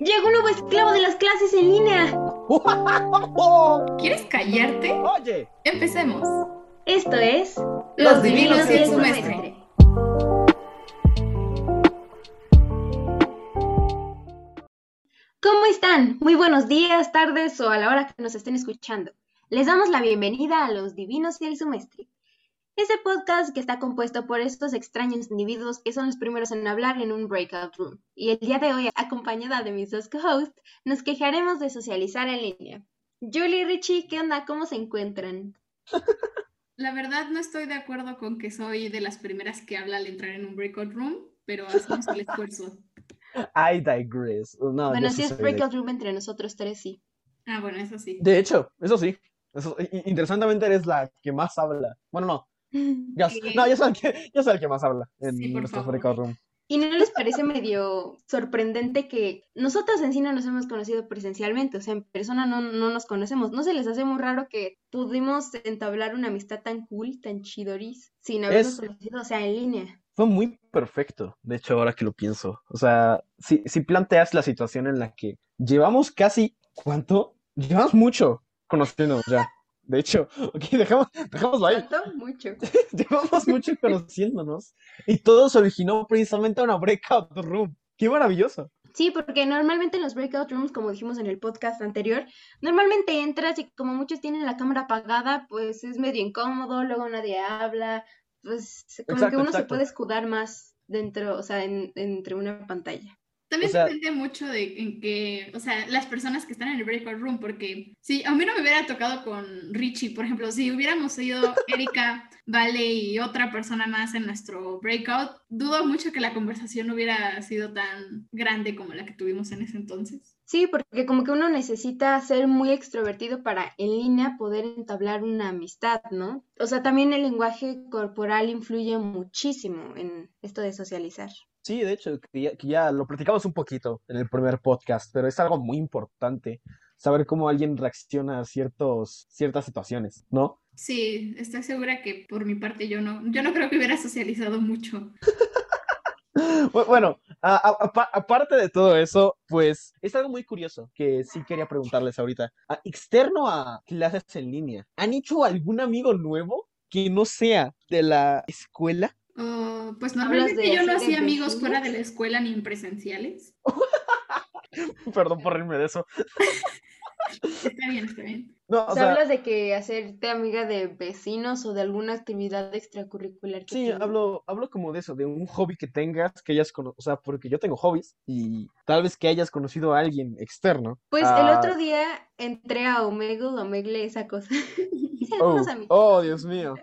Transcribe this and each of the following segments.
Llegó un nuevo esclavo de las clases en línea. ¿Quieres callarte? Oye, Empecemos. Esto es Los divinos y el su maestre. ¿Cómo están? Muy buenos días, tardes o a la hora que nos estén escuchando. Les damos la bienvenida a Los Divinos y el Sumestre. Este podcast que está compuesto por estos extraños individuos que son los primeros en hablar en un breakout room. Y el día de hoy, acompañada de mis dos co-hosts, nos quejaremos de socializar en línea. Julie y Richie, ¿qué onda? ¿Cómo se encuentran? La verdad no estoy de acuerdo con que soy de las primeras que habla al entrar en un breakout room, pero hacemos el esfuerzo. I digress. No, bueno, si sí es de- breakout room entre nosotros tres, sí. Ah, bueno, eso sí. De hecho, eso sí. Eso- interesantemente eres la que más habla. Bueno, no. No, yo soy, el que, yo soy el que más habla en Sí, nuestro favor. breakout room. ¿Y no les parece medio sorprendente que nosotros en sí no nos hemos conocido presencialmente? O sea, en persona no, no nos conocemos. ¿No se les hace muy raro que pudimos entablar una amistad tan cool, tan chidoris, sin habernos Es- conocido, o sea, en línea? Fue muy perfecto, de hecho, ahora que lo pienso. O sea, si, si planteas la situación en la que llevamos casi, ¿cuánto? Llevamos mucho conociéndonos ya. De hecho, ok, dejamos, dejémoslo ahí. Mucho. Llevamos mucho conociéndonos y todo se originó precisamente en una breakout room. ¡Qué maravilloso! Sí, porque normalmente en los breakout rooms, como dijimos en el podcast anterior, normalmente entras y como muchos tienen la cámara apagada, pues es medio incómodo, luego nadie habla, pues como Exacto, que uno se puede escudar más dentro, o sea, en- entre una pantalla. También O sea- depende mucho de en que, o sea, las personas que están en el breakout room, porque si a mí no me hubiera tocado con Richie, por ejemplo, si hubiéramos sido Erika, Vale y otra persona más en nuestro breakout, dudo mucho que la conversación hubiera sido tan grande como la que tuvimos en ese entonces. Sí, porque como que uno necesita ser muy extrovertido para en línea poder entablar una amistad, ¿no? O sea, también el lenguaje corporal influye muchísimo en esto de socializar. Sí, de hecho, que ya, que ya lo platicamos un poquito en el primer podcast, pero es algo muy importante saber cómo alguien reacciona a ciertos, ciertas situaciones, ¿no? Sí, estoy segura que por mi parte yo no, yo no creo que hubiera socializado mucho. Bu- Bueno, aparte de todo eso, pues es algo muy curioso que sí quería preguntarles ahorita. A- externo a clases en línea, ¿han hecho algún amigo nuevo que no sea de la escuela? Oh, pues ¿Hablas normalmente de yo no hacía amigos fuera de la escuela ni en presenciales. Perdón por reírme de eso. Está bien, está bien. No, O o sea, sea, hablas de que hacerte amiga de vecinos o de alguna actividad extracurricular que Sí, tengas. hablo, hablo como de eso, de un hobby que tengas, que hayas conocido, o sea, porque yo tengo hobbies y tal vez que hayas conocido a alguien externo. Pues el Ah, otro día entré a Omegle, Omegle, esa cosa. Oh, oh, Dios mío.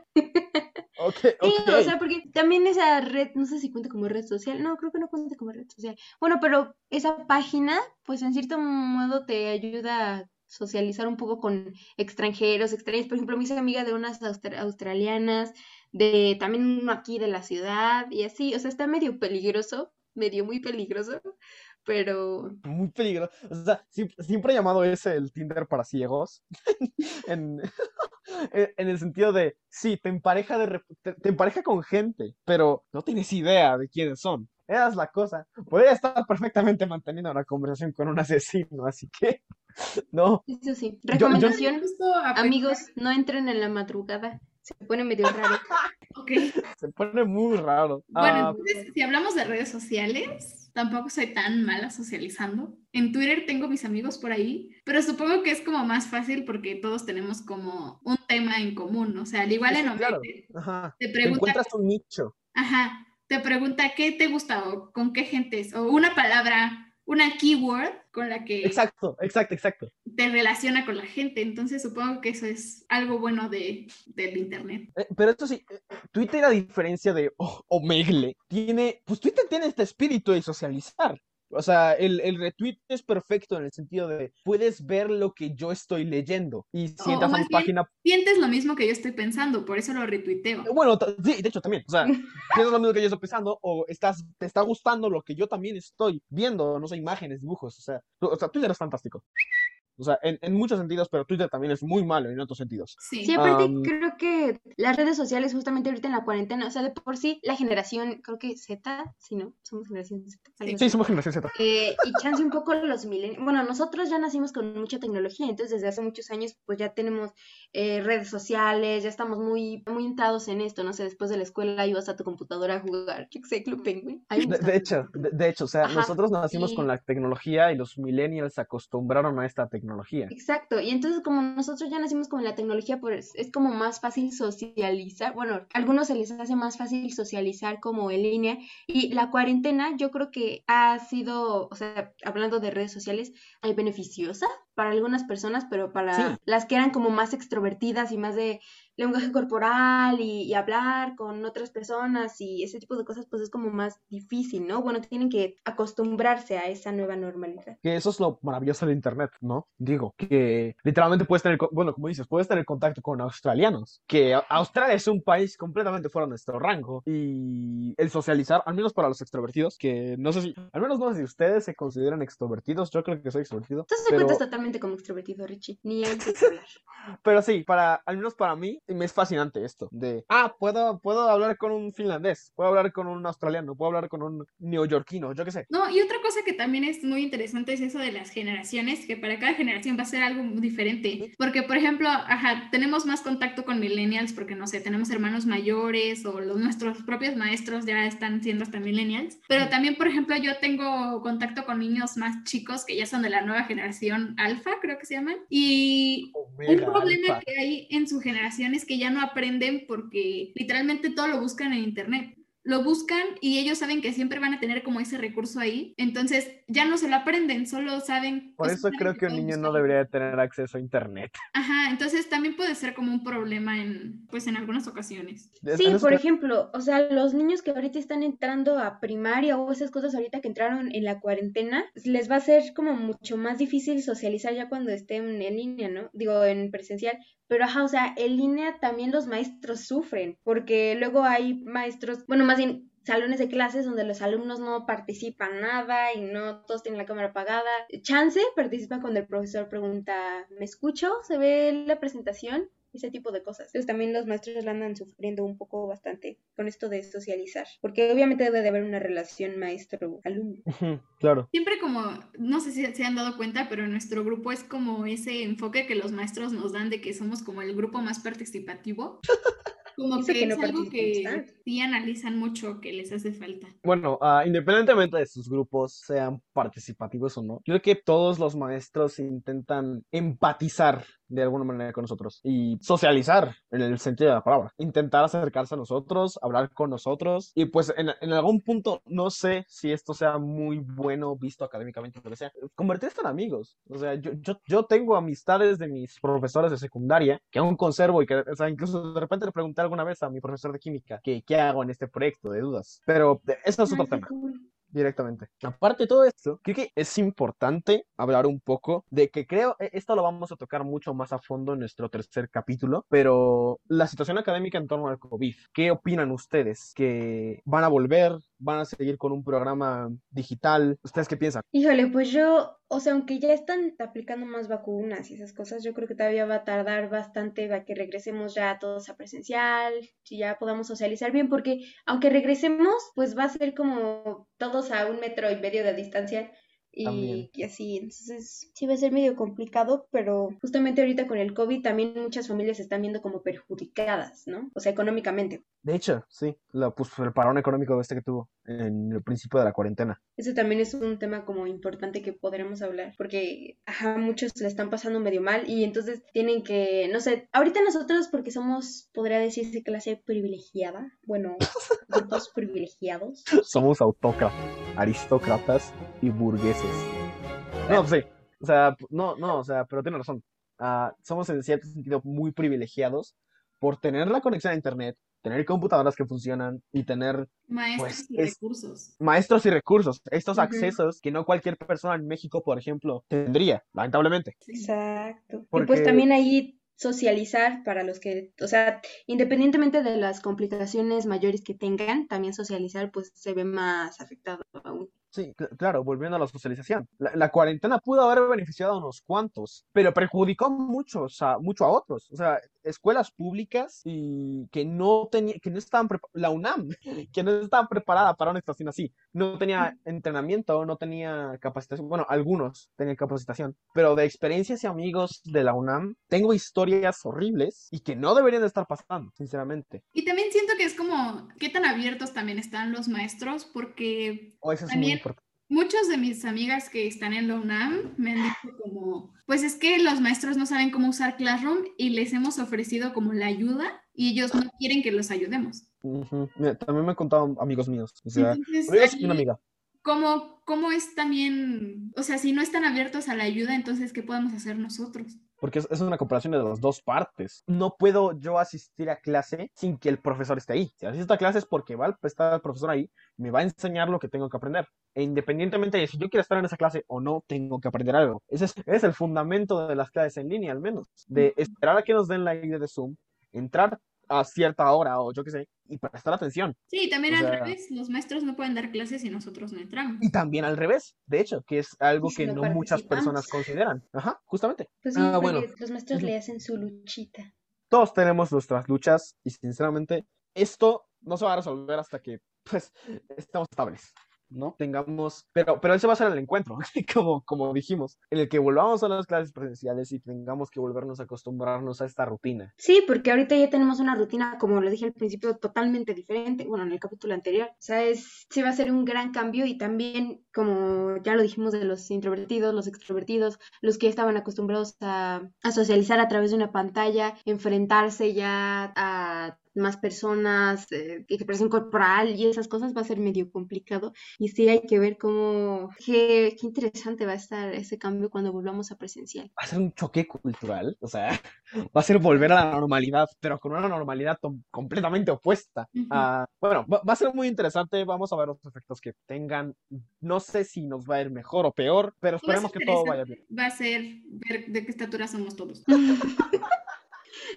Ok, Sí, ok. o sea, porque también esa red, no sé si cuenta como red social, no, creo que no cuenta como red social. Bueno, pero esa página, pues en cierto modo te ayuda a socializar un poco con extranjeros, extraños. Por ejemplo, me hice amiga de unas austra- australianas, de también uno aquí de la ciudad y así, o sea, está medio peligroso, medio muy peligroso, pero Muy peligroso. O sea, siempre, siempre he llamado ese el Tinder para ciegos. En, en en el sentido de, sí, te empareja, de, te, te empareja con gente, pero no tienes idea de quiénes son. Esa es la cosa. Podría estar perfectamente manteniendo una conversación con un asesino, así que, no. eso sí. Recomendación, amigos, no entren en la madrugada, se pone medio raro. Ok. Se pone muy raro. Bueno, Ah, entonces, si hablamos de redes sociales, tampoco soy tan mala socializando. En Twitter tengo mis amigos por ahí, pero supongo que es como más fácil porque todos tenemos como un tema en común. O sea, al igual Sí, en claro. Omegle, ajá. te Te pregunta, encuentras un nicho. ajá, te pregunta qué te gusta o con qué gentes, o una palabra, una keyword con la que Exacto, exacto, exacto. Te relaciona con la gente. Entonces, supongo que eso es algo bueno de, del internet. Eh, Pero esto sí, eh, Twitter a diferencia de O- Omegle, tiene, pues Twitter tiene este espíritu de socializar. O sea, el, el retweet es perfecto en el sentido de puedes ver lo que yo estoy leyendo y si O- o a mi página, Sientes lo mismo que yo estoy pensando, por eso lo retuiteo. bueno, ta- sí, de hecho también, o sea, piensas lo mismo que yo estoy pensando o estás, te está gustando lo que yo también estoy viendo, no sé, imágenes, dibujos, o sea, o sea, Twitter es fantástico. O sea, en, en muchos sentidos, pero Twitter también es muy malo en otros sentidos. Sí. Sí, aparte Am, creo que las redes sociales justamente ahorita en la cuarentena, o sea, de por sí la generación, creo que Z, sí, ¿no? Somos generación Z. Sí, somos generación Z. Eh, y chance un poco los millennials. Bueno, nosotros ya nacimos con mucha tecnología, entonces desde hace muchos años pues ya tenemos eh, redes sociales, ya estamos muy, muy entrados en esto, no sé, después de la escuela ibas a tu computadora a jugar, yo sé, Club Penguin. De, hecho, de, de hecho, o sea, Ajá, nosotros nacimos con la tecnología y los millennials se acostumbraron a esta tecnología. Exacto, y entonces como nosotros ya nacimos con la tecnología, pues es como más fácil socializar, bueno, a algunos se les hace más fácil socializar como en línea y la cuarentena yo creo que ha sido, o sea, hablando de redes sociales, eh, beneficiosa para algunas personas, pero para Sí. las que eran como más extrovertidas y más de lenguaje corporal y, y hablar con otras personas y ese tipo de cosas, pues es como más difícil, ¿no? Bueno, tienen que acostumbrarse a esa nueva normalidad. Que eso es lo maravilloso del internet, ¿no? Digo, que literalmente puedes tener, bueno, como dices, puedes tener contacto con australianos, que Australia es un país completamente fuera de nuestro rango y el socializar, al menos para los extrovertidos, que no sé si, al menos no sé si ustedes se consideran extrovertidos, yo creo que soy extrovertido, Entonces te pero, cuentas totalmente como extrovertido, Richie, ni hay que hablar. pero sí, para, al menos para mí, es fascinante esto, de, ah, puedo, puedo hablar con un finlandés, puedo hablar con un australiano, puedo hablar con un neoyorquino, yo qué sé. No, y otra cosa que también es muy interesante es eso de las generaciones, que para cada generación va a ser algo diferente. Porque, por ejemplo, ajá, tenemos más contacto con millennials porque, no sé, tenemos hermanos mayores o los, nuestros propios maestros ya están siendo hasta millennials. Pero también, por ejemplo, yo tengo contacto con niños más chicos que ya son de la nueva generación alfa, creo que se llaman. Y un Omega, problema alfa. que hay en su generación es que ya no aprenden porque literalmente todo lo buscan en internet. Lo buscan y ellos saben que siempre van a tener como ese recurso ahí. Entonces ya no se lo aprenden, solo saben. Por eso saben creo que un niño no debería de tener acceso a internet. Ajá, entonces también puede ser como un problema en, pues en algunas ocasiones. Es- Sí, por ejemplo, o sea, los niños que ahorita están entrando a primaria o esas cosas ahorita que entraron en la cuarentena, les va a ser como mucho más difícil socializar ya cuando estén en línea, ¿no? Digo, en presencial. Pero, ajá, o sea, en línea también los maestros sufren, porque luego hay maestros, bueno, más bien salones de clases donde los alumnos no participan nada y no todos tienen la cámara apagada. Chance participa cuando el profesor pregunta, ¿me escucho? ¿Se ve la presentación? Ese tipo de cosas. Entonces también los maestros la andan sufriendo un poco bastante con esto de socializar, porque obviamente debe de haber una relación maestro-alumno. Claro. Siempre como, no sé si se han dado cuenta, pero nuestro grupo es como ese enfoque que los maestros nos dan de que somos como el grupo más participativo. Como Eso que, que no es algo que sí analizan mucho que les hace falta. Bueno, ah, independientemente de sus grupos sean participativos o no, yo creo que todos los maestros intentan empatizar de alguna manera con nosotros y socializar en el sentido de la palabra, intentar acercarse a nosotros, hablar con nosotros y pues en, en algún punto no sé si esto sea muy bueno visto académicamente, lo que sea, convertirse en amigos. O sea, yo, yo, yo tengo amistades de mis profesores de secundaria que aún conservo y que, o sea, incluso de repente le pregunté alguna vez a mi profesor de química que qué hago en este proyecto de dudas, pero eh, eso es otro Ay, tema cool. Directamente. Aparte de todo esto, creo que es importante hablar un poco de que creo, e- esto lo vamos a tocar mucho más a fondo en nuestro tercer capítulo, pero la situación académica en torno al COVID, ¿qué opinan ustedes? ¿Que van a volver? ¿Van a seguir con un programa digital? ¿Ustedes qué piensan? Híjole, pues yo, o sea, aunque ya están aplicando más vacunas y esas cosas, yo creo que todavía va a tardar bastante a que regresemos ya todos a presencial, y ya podamos socializar bien, porque aunque regresemos, pues va a ser como todos a un metro y medio de distancia También. y, y así, entonces sí va a ser medio complicado, pero justamente ahorita con el COVID también muchas familias se están viendo como perjudicadas, ¿no? O sea, económicamente. De hecho, sí, la, pues, el parón económico este que tuvo en el principio de la cuarentena. Eso también es un tema como importante que podremos hablar, porque ajá, muchos le están pasando medio mal y entonces tienen que, no sé, ahorita nosotros porque somos, podría decirse clase privilegiada, bueno, grupos privilegiados. Somos autócratas, aristócratas y burgueses. No, pues sí. O sea, no, no, o sea, pero tiene razón. Ah, somos en cierto sentido muy privilegiados por tener la conexión a internet, tener computadoras que funcionan y tener Maestros Pues y es- recursos. maestros y recursos, estos accesos que no cualquier persona en México, por ejemplo, tendría, lamentablemente. Exacto. Y pues también ahí socializar para los que, o sea, independientemente de las complicaciones mayores que tengan, también socializar pues se ve más afectado aún. Sí, cl- claro, volviendo a la socialización. La, la cuarentena pudo haber beneficiado a unos cuantos, pero perjudicó muchos a, mucho a otros. O sea, escuelas públicas y que no tenía, que no estaban la UNAM, que no estaba preparada para una situación así. No tenía entrenamiento, no tenía capacitación. Bueno, algunos tenían capacitación, pero de experiencias y amigos de la UNAM, tengo historias horribles y que no deberían de estar pasando, sinceramente. Y también siento que es como, ¿qué tan abiertos también están los maestros? Porque O eso es muy También-. Muchas de mis amigas que están en la UNAM me han dicho como, pues es que los maestros no saben cómo usar Classroom y les hemos ofrecido como la ayuda y ellos no quieren que los ayudemos. También me han contado amigos míos. O sea, Entonces, amigos y una amiga. ¿cómo, ¿cómo es también, o sea, si no están abiertos a la ayuda, entonces, ¿qué podemos hacer nosotros? Porque es, es una comparación de las dos partes. No puedo yo asistir a clase sin que el profesor esté ahí. Si asisto a clase es porque va a estar el profesor ahí me va a enseñar lo que tengo que aprender. E independientemente de si yo quiero estar en esa clase o no, tengo que aprender algo. Ese es, ese es el fundamento de las clases en línea, al menos. De esperar a que nos den la idea de Zoom, entrar a cierta hora o yo qué sé, y prestar atención. Sí, también O al sea- revés, los maestros no pueden dar clases y nosotros no entramos. Y también al revés, de hecho, que es algo si que no muchas personas consideran. Ajá, justamente. Pues sí, Ah, porque bueno. los maestros le hacen su luchita. todos tenemos nuestras luchas y sinceramente esto no se va a resolver hasta que pues estemos estables, ¿no? Tengamos, pero, pero ese va a ser el encuentro, como, como dijimos, en el que volvamos a las clases presenciales y tengamos que volvernos a acostumbrarnos a esta rutina. Sí, porque ahorita ya tenemos una rutina, como lo dije al principio, totalmente diferente. Bueno, en el capítulo anterior. O sea, es, sí va a ser un gran cambio y también, como ya lo dijimos de los introvertidos, los extrovertidos, los que estaban acostumbrados a, a socializar a través de una pantalla, enfrentarse ya a más personas, eh, expresión corporal y esas cosas va a ser medio complicado. Y sí hay que ver cómo, qué, qué interesante va a estar ese cambio cuando volvamos a presencial. Va a ser un choque cultural, o sea, va a ser volver a la normalidad, pero con una normalidad to- completamente opuesta. A- bueno, va, va a ser muy interesante, vamos a ver los efectos que tengan. No sé si nos va a ir mejor o peor, pero esperemos que todo vaya bien. Va a ser ver de qué estatura somos todos.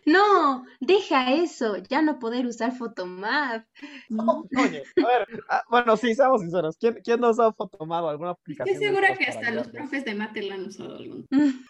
No, deja eso, ya no poder usar Photomath. Oh, Oye, a ver, ah, bueno, sí, seamos sinceros. ¿Quién, quién nos ha tomado alguna aplicación? Estoy segura que hasta los profes de mate la han usado algún.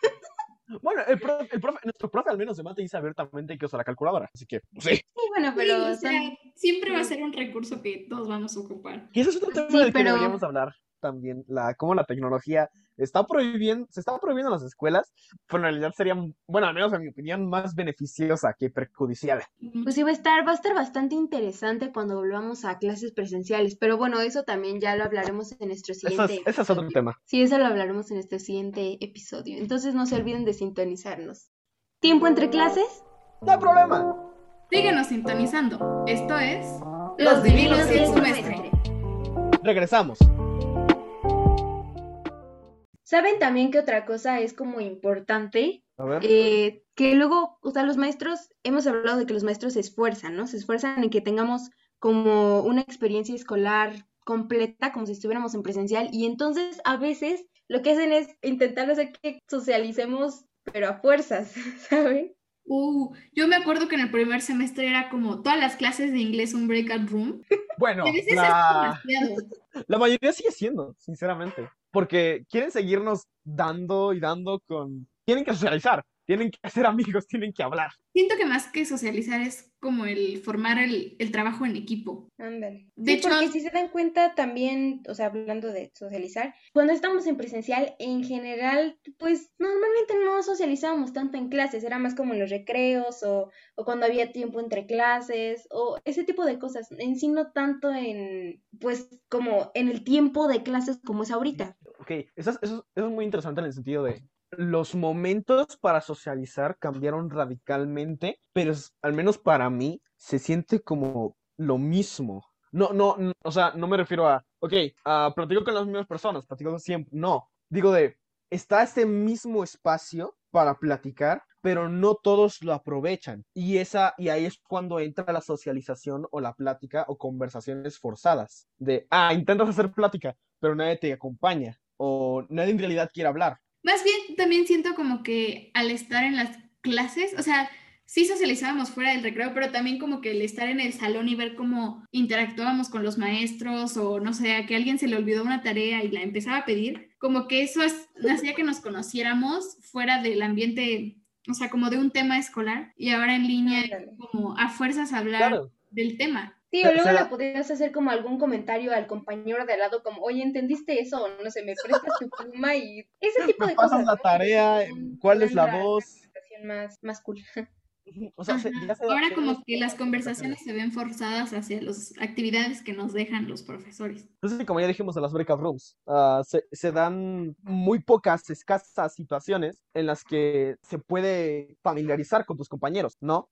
Bueno, el profe, el profe- nuestro profe al menos de mate dice abiertamente que usa la calculadora, así que sí. Sí, bueno, Sí, pero o sea, son- siempre va a ser un recurso que todos vamos a ocupar. Y ese es otro tema Sí, del que deberíamos hablar también, la, cómo la tecnología está prohibiendo, se está prohibiendo en las escuelas, pero en realidad sería, bueno, al menos en mi opinión, más beneficiosa que perjudicial. pues sí va a estar, va a estar bastante interesante cuando volvamos a clases presenciales. Pero bueno, eso también ya lo hablaremos en nuestro siguiente. es, ese es otro tema. Sí, eso lo hablaremos en nuestro siguiente episodio. Entonces no se olviden de sintonizarnos. ¿Tiempo entre clases? No hay problema. Síguenos sintonizando. Esto es Los divinos y el semestre. Regresamos. ¿Saben también que otra cosa es como importante? A ver. Eh, que luego, o sea, los maestros, hemos hablado de que los maestros se esfuerzan, ¿no? Se esfuerzan en que tengamos como una experiencia escolar completa, como si estuviéramos en presencial, y entonces a veces lo que hacen es intentar hacer que socialicemos, pero a fuerzas, ¿saben? Uh, yo me acuerdo que en el primer semestre era como todas las clases de inglés un breakout room. Bueno, la... La mayoría sigue siendo, sinceramente, porque quieren seguirnos dando y dando con... Tienen que socializar, tienen que hacer amigos, tienen que hablar. Siento que más que socializar es como el formar el, el trabajo en equipo. Ándale. De Sí, hecho- porque si se dan cuenta también, o sea, hablando de socializar, cuando estamos en presencial, en general, pues normalmente no socializábamos tanto en clases, era más como en los recreos o, o cuando había tiempo entre clases o ese tipo de cosas, en sí no tanto en, pues, como en el tiempo de clases como es ahorita. Ok, eso es, eso, es- eso es muy interesante en el sentido de los momentos para socializar cambiaron radicalmente, pero al menos para mí se siente como lo mismo. No, no, o sea, no me refiero a, ok, ah, platico con las mismas personas, platico siempre, no, digo de, está este mismo espacio para platicar, pero no todos lo aprovechan. Y esa, y ahí es cuando entra la socialización o la plática o conversaciones forzadas. De, ah, intentas hacer plática, pero nadie te acompaña. O nadie en realidad quiere hablar. Más bien, también siento como que al estar en las clases, o sea, sí socializábamos fuera del recreo, pero también como que el estar en el salón y ver cómo interactuábamos con los maestros o no sé, a que alguien se le olvidó una tarea y la empezaba a pedir, como que eso hacía que nos conociéramos fuera del ambiente, o sea, como de un tema escolar y ahora en línea como a fuerzas hablar del tema. Sí, o luego la podrías hacer como algún comentario al compañero de al lado, como, oye, ¿entendiste eso? O no sé, me prestas tu pluma y ese tipo de cosas. la tarea? ¿Cuál es la voz? Más, más cool. Ahora como que las conversaciones se ven forzadas hacia las actividades que nos dejan los profesores. Entonces, como ya dijimos en las breakout rooms, ah, se, dan muy pocas, escasas situaciones en las que se puede familiarizar con tus compañeros, ¿no?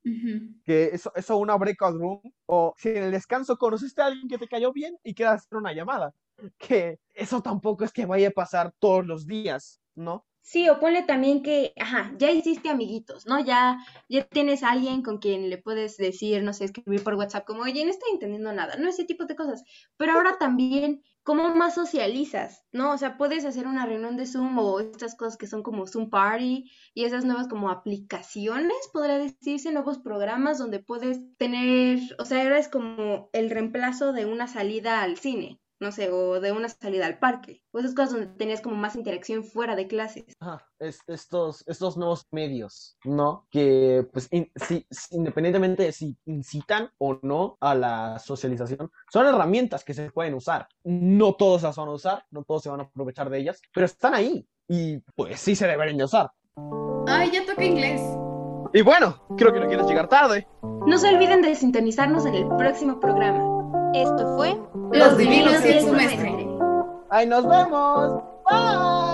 Que eso, eso una breakout room, o si en el descanso conociste a alguien que te cayó bien y quieras hacer una llamada, que eso tampoco es que vaya a pasar todos los días, ¿no? Sí, o ponle también que, ajá, ya hiciste amiguitos, ¿no? Ya, ya tienes a alguien con quien le puedes decir, no sé, escribir por WhatsApp como, oye, no estoy entendiendo nada, ¿no? Ese tipo de cosas. Pero ahora también, ¿cómo más socializas? ¿No? O sea, puedes hacer una reunión de Zoom o estas cosas que son como Zoom Party y esas nuevas como aplicaciones, podría decirse, nuevos programas donde puedes tener, o sea, ahora es como el reemplazo de una salida al cine no sé, o de una salida al parque, o esas cosas donde tenías como más interacción fuera de clases. Ajá, estos, estos nuevos medios, ¿no? Que, pues, si, independientemente de si incitan o no a la socialización, son herramientas que se pueden usar. No todos las van a usar, no todos se van a aprovechar de ellas, pero están ahí y, pues, sí se deberían de usar. Ay, ya toca inglés. Y bueno, creo que no quieres llegar tarde. No se olviden de sintonizarnos en el próximo programa. Esto fue Los Divinos y el Semestre. ¡Ahí nos vemos! ¡Bye!